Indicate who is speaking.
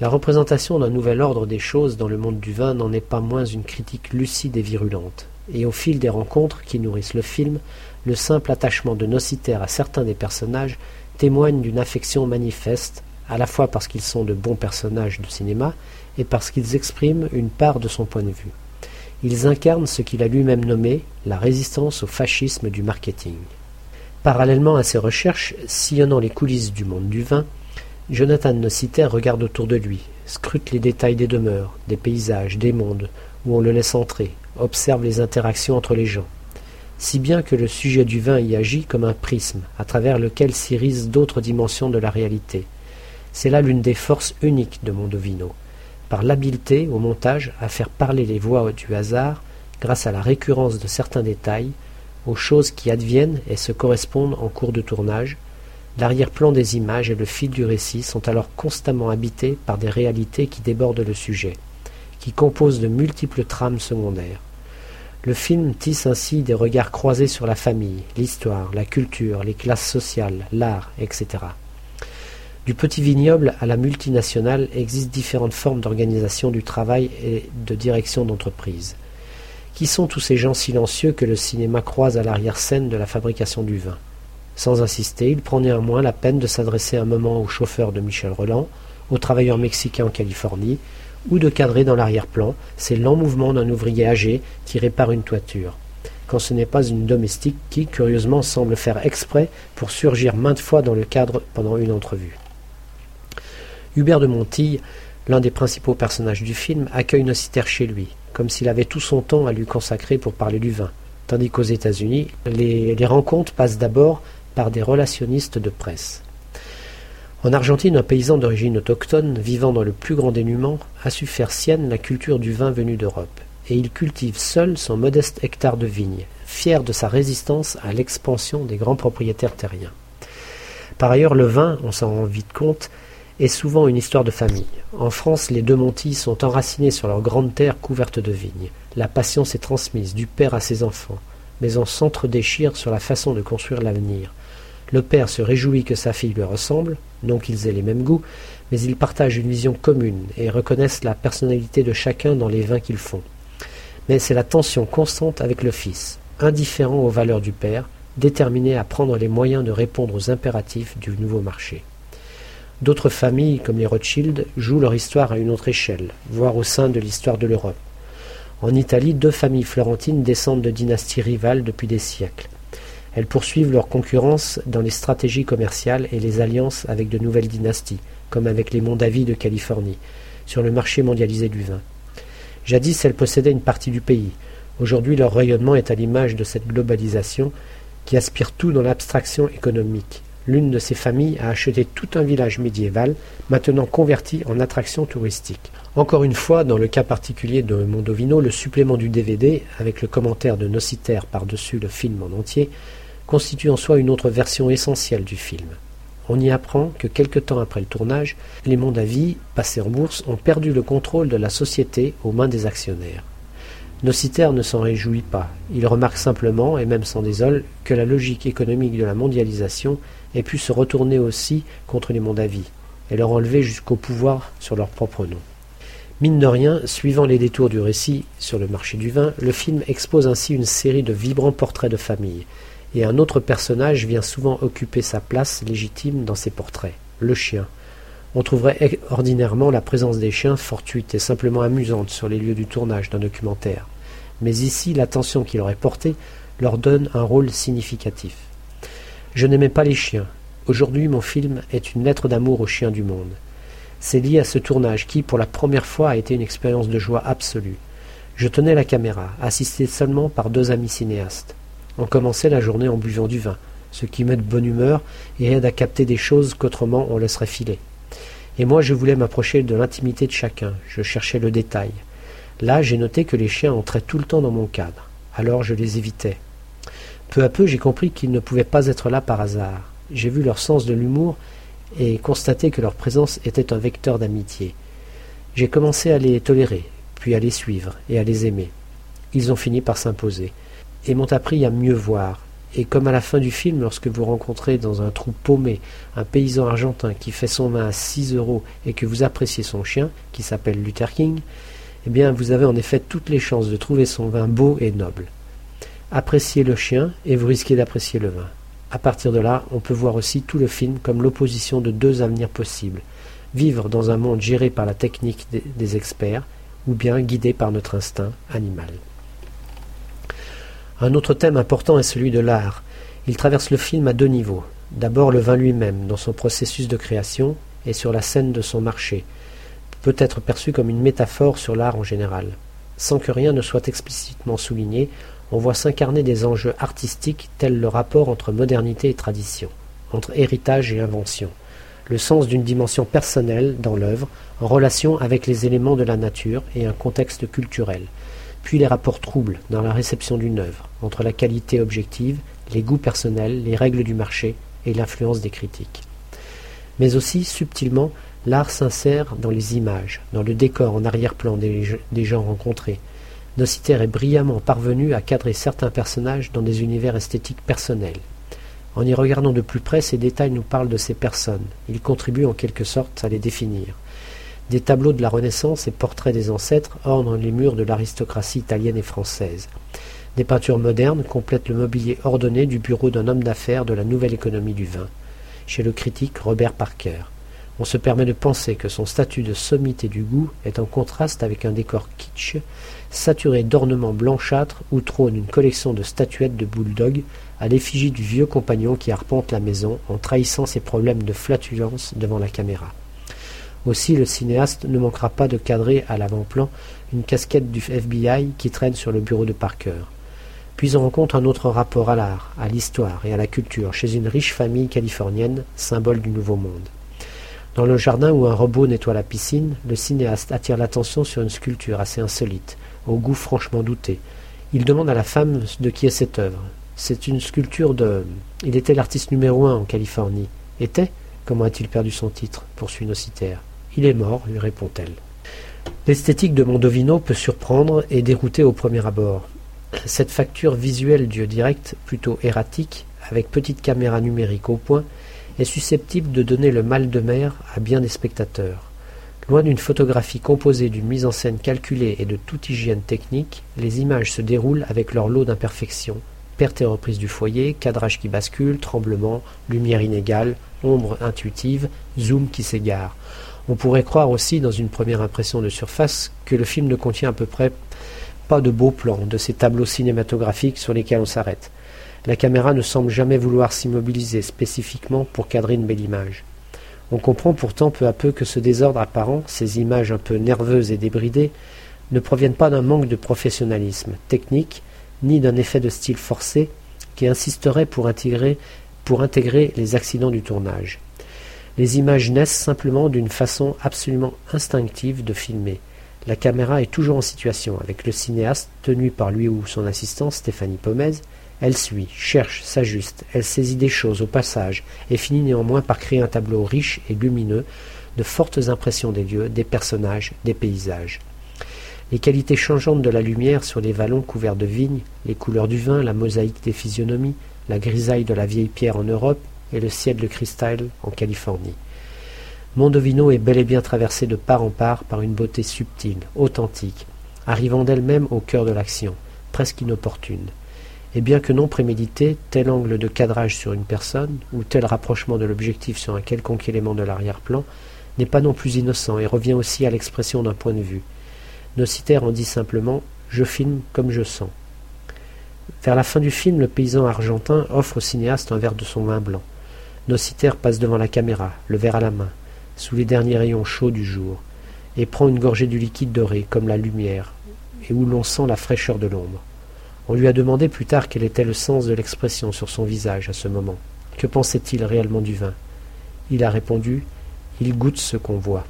Speaker 1: La représentation d'un nouvel ordre des choses dans le monde du vin n'en est pas moins une critique lucide et virulente, et au fil des rencontres qui nourrissent le film, le simple attachement de Nocitaire à certains des personnages témoigne d'une affection manifeste, à la fois parce qu'ils sont de bons personnages de cinéma et parce qu'ils expriment une part de son point de vue. Ils incarnent ce qu'il a lui-même nommé la résistance au fascisme du marketing. Parallèlement à ses recherches, sillonnant les coulisses du monde du vin, Jonathan Nocitaire regarde autour de lui, scrute les détails des demeures, des paysages, des mondes, où on le laisse entrer, observe les interactions entre les gens si bien que le sujet du vin y agit comme un prisme, à travers lequel s'irisent d'autres dimensions de la réalité. C'est là l'une des forces uniques de Mondovino, par l'habileté au montage à faire parler les voix du hasard, grâce à la récurrence de certains détails, aux choses qui adviennent et se correspondent en cours de tournage, l'arrière-plan des images et le fil du récit sont alors constamment habités par des réalités qui débordent le sujet, qui composent de multiples trames secondaires. Le film tisse ainsi des regards croisés sur la famille, l'histoire, la culture, les classes sociales, l'art, etc. Du petit vignoble à la multinationale existent différentes formes d'organisation du travail et de direction d'entreprise. Qui sont tous ces gens silencieux que le cinéma croise à l'arrière-scène de la fabrication du vin? Sans insister, il prend néanmoins la peine de s'adresser un moment au chauffeur de Michel Roland, aux travailleurs mexicains en Californie, ou de cadrer dans l'arrière-plan ces lents mouvements d'un ouvrier âgé qui répare une toiture, quand ce n'est pas une domestique qui, curieusement, semble faire exprès pour surgir maintes fois dans le cadre pendant une entrevue. Hubert de Montille, l'un des principaux personnages du film, accueille Nocitaire chez lui, comme s'il avait tout son temps à lui consacrer pour parler du vin, tandis qu'aux États-Unis, les rencontres passent d'abord par des relationnistes de presse. En Argentine, un paysan d'origine autochtone, vivant dans le plus grand dénuement, a su faire sienne la culture du vin venu d'Europe, et il cultive seul son modeste hectare de vignes, fier de sa résistance à l'expansion des grands propriétaires terriens. Par ailleurs, le vin, on s'en rend vite compte, est souvent une histoire de famille. En France, les deux Montilles sont enracinés sur leur grande terre couverte de vignes. La passion s'est transmise du père à ses enfants, mais on s'entre-déchire sur la façon de construire l'avenir. Le père se réjouit que sa fille lui ressemble, non qu'ils aient les mêmes goûts, mais ils partagent une vision commune et reconnaissent la personnalité de chacun dans les vins qu'ils font. Mais c'est la tension constante avec le fils, indifférent aux valeurs du père, déterminé à prendre les moyens de répondre aux impératifs du nouveau marché. D'autres familles, comme les Rothschild, jouent leur histoire à une autre échelle, voire au sein de l'histoire de l'Europe. En Italie, deux familles florentines descendent de dynasties rivales depuis des siècles. Elles poursuivent leur concurrence dans les stratégies commerciales et les alliances avec de nouvelles dynasties, comme avec les Mondavis de Californie, sur le marché mondialisé du vin. Jadis, elles possédaient une partie du pays. Aujourd'hui, leur rayonnement est à l'image de cette globalisation qui aspire tout dans l'abstraction économique. L'une de ces familles a acheté tout un village médiéval, maintenant converti en attraction touristique. Encore une fois, dans le cas particulier de Mondovino, le supplément du DVD, avec le commentaire de Nocitaire par-dessus le film en entier, constitue en soi une autre version essentielle du film. On y apprend que quelque temps après le tournage, les Mondavis, passés en bourse, ont perdu le contrôle de la société aux mains des actionnaires. Nocitaire ne s'en réjouit pas. Il remarque simplement, et même sans désole, que la logique économique de la mondialisation ait pu se retourner aussi contre les Mondavis, et leur enlever jusqu'au pouvoir sur leur propre nom. Mine de rien, suivant les détours du récit sur le marché du vin, le film expose ainsi une série de vibrants portraits de famille, et un autre personnage vient souvent occuper sa place légitime dans ces portraits, le chien. On trouverait ordinairement la présence des chiens fortuite et simplement amusante sur les lieux du tournage d'un documentaire. Mais ici, l'attention qu'il aurait portée leur donne un rôle significatif. Je n'aimais pas les chiens. Aujourd'hui, mon film est une lettre d'amour aux chiens du monde. C'est lié à ce tournage qui, pour la première fois, a été une expérience de joie absolue. Je tenais la caméra, assisté seulement par deux amis cinéastes. On commençait la journée en buvant du vin, ce qui met de bonne humeur et aide à capter des choses qu'autrement on laisserait filer. Et moi je voulais m'approcher de l'intimité de chacun, je cherchais le détail. Là j'ai noté que les chiens entraient tout le temps dans mon cadre, alors je les évitais. Peu à peu j'ai compris qu'ils ne pouvaient pas être là par hasard. J'ai vu leur sens de l'humour et constaté que leur présence était un vecteur d'amitié. J'ai commencé à les tolérer, puis à les suivre et à les aimer. Ils ont fini par s'imposer et m'ont appris à mieux voir, Et comme à la fin du film, lorsque vous rencontrez dans un trou paumé un paysan argentin qui fait son vin à 6 euros et que vous appréciez son chien, qui s'appelle Luther King, eh bien vous avez en effet toutes les chances de trouver son vin beau et noble. Appréciez le chien et vous risquez d'apprécier le vin. À partir de là, on peut voir aussi tout le film comme l'opposition de deux avenirs possibles. Vivre dans un monde géré par la technique des experts, ou bien guidé par notre instinct animal. Un autre thème important est celui de l'art. Il traverse le film à deux niveaux. D'abord le vin lui-même, dans son processus de création, et sur la scène de son marché, peut être perçu comme une métaphore sur l'art en général. Sans que rien ne soit explicitement souligné, on voit s'incarner des enjeux artistiques tels le rapport entre modernité et tradition, entre héritage et invention, le sens d'une dimension personnelle dans l'œuvre en relation avec les éléments de la nature et un contexte culturel, puis les rapports troubles dans la réception d'une œuvre, entre la qualité objective, les goûts personnels, les règles du marché et l'influence des critiques. Mais aussi, subtilement, l'art s'insère dans les images, dans le décor en arrière-plan des, gens rencontrés. Nocitaire est brillamment parvenu à cadrer certains personnages dans des univers esthétiques personnels. En y regardant de plus près, ces détails nous parlent de ces personnes. Ils contribuent en quelque sorte à les définir. Des tableaux de la Renaissance et portraits des ancêtres ornent les murs de l'aristocratie italienne et française. Des peintures modernes complètent le mobilier ordonné du bureau d'un homme d'affaires de la nouvelle économie du vin, chez le critique Robert Parker. On se permet de penser que son statut de sommité du goût est en contraste avec un décor kitsch, saturé d'ornements blanchâtres où trône une collection de statuettes de bulldog à l'effigie du vieux compagnon qui arpente la maison en trahissant ses problèmes de flatulence devant la caméra. Aussi, le cinéaste ne manquera pas de cadrer à l'avant-plan une casquette du FBI qui traîne sur le bureau de Parker. Puis on rencontre un autre rapport à l'art, à l'histoire et à la culture chez une riche famille californienne, symbole du Nouveau Monde. Dans le jardin où un robot nettoie la piscine, le cinéaste attire l'attention sur une sculpture assez insolite, au goût franchement douté. Il demande à la femme de qui est cette œuvre. C'est une sculpture de. Il était l'artiste numéro un en Californie. Était? Comment a-t-il perdu son titre? Poursuit Nocitaire. Il est mort, lui répond-elle. L'esthétique de Mondovino peut surprendre et dérouter au premier abord. Cette facture visuelle du direct, plutôt erratique, avec petite caméra numérique au point, est susceptible de donner le mal de mer à bien des spectateurs. Loin d'une photographie composée d'une mise en scène calculée et de toute hygiène technique, les images se déroulent avec leur lot d'imperfections, perte et reprise du foyer, cadrage qui bascule, tremblement, lumière inégale, ombre intuitive, zoom qui s'égare. On pourrait croire aussi, dans une première impression de surface, que le film ne contient à peu près pas de beaux plans, de ces tableaux cinématographiques sur lesquels on s'arrête. La caméra ne semble jamais vouloir s'immobiliser spécifiquement pour cadrer une belle image. On comprend pourtant peu à peu que ce désordre apparent, ces images un peu nerveuses et débridées, ne proviennent pas d'un manque de professionnalisme technique, ni d'un effet de style forcé qui insisterait pour intégrer, les accidents du tournage. Les images naissent simplement d'une façon absolument instinctive de filmer. La caméra est toujours en situation, avec le cinéaste tenu par lui ou son assistant Stéphanie Pomez. Elle suit, cherche, s'ajuste, elle saisit des choses au passage, et finit néanmoins par créer un tableau riche et lumineux, de fortes impressions des lieux, des personnages, des paysages. Les qualités changeantes de la lumière sur les vallons couverts de vignes, les couleurs du vin, la mosaïque des physionomies, la grisaille de la vieille pierre en Europe et le ciel de cristal en Californie. Mondovino est bel et bien traversé de part en part par une beauté subtile, authentique, arrivant d'elle-même au cœur de l'action, presque inopportune. Et bien que non prémédité, tel angle de cadrage sur une personne, ou tel rapprochement de l'objectif sur un quelconque élément de l'arrière-plan, n'est pas non plus innocent et revient aussi à l'expression d'un point de vue. Nocitaire en dit simplement Je filme comme je sens. Vers la fin du film, le paysan argentin offre au cinéaste un verre de son vin blanc. Nocitaire passe devant la caméra, le verre à la main, sous les derniers rayons chauds du jour, et prend une gorgée du liquide doré, comme la lumière, et où l'on sent la fraîcheur de l'ombre. On lui a demandé plus tard quel était le sens de l'expression sur son visage à ce moment. Que pensait-il réellement du vin? Il a répondu Il goûte ce qu'on voit.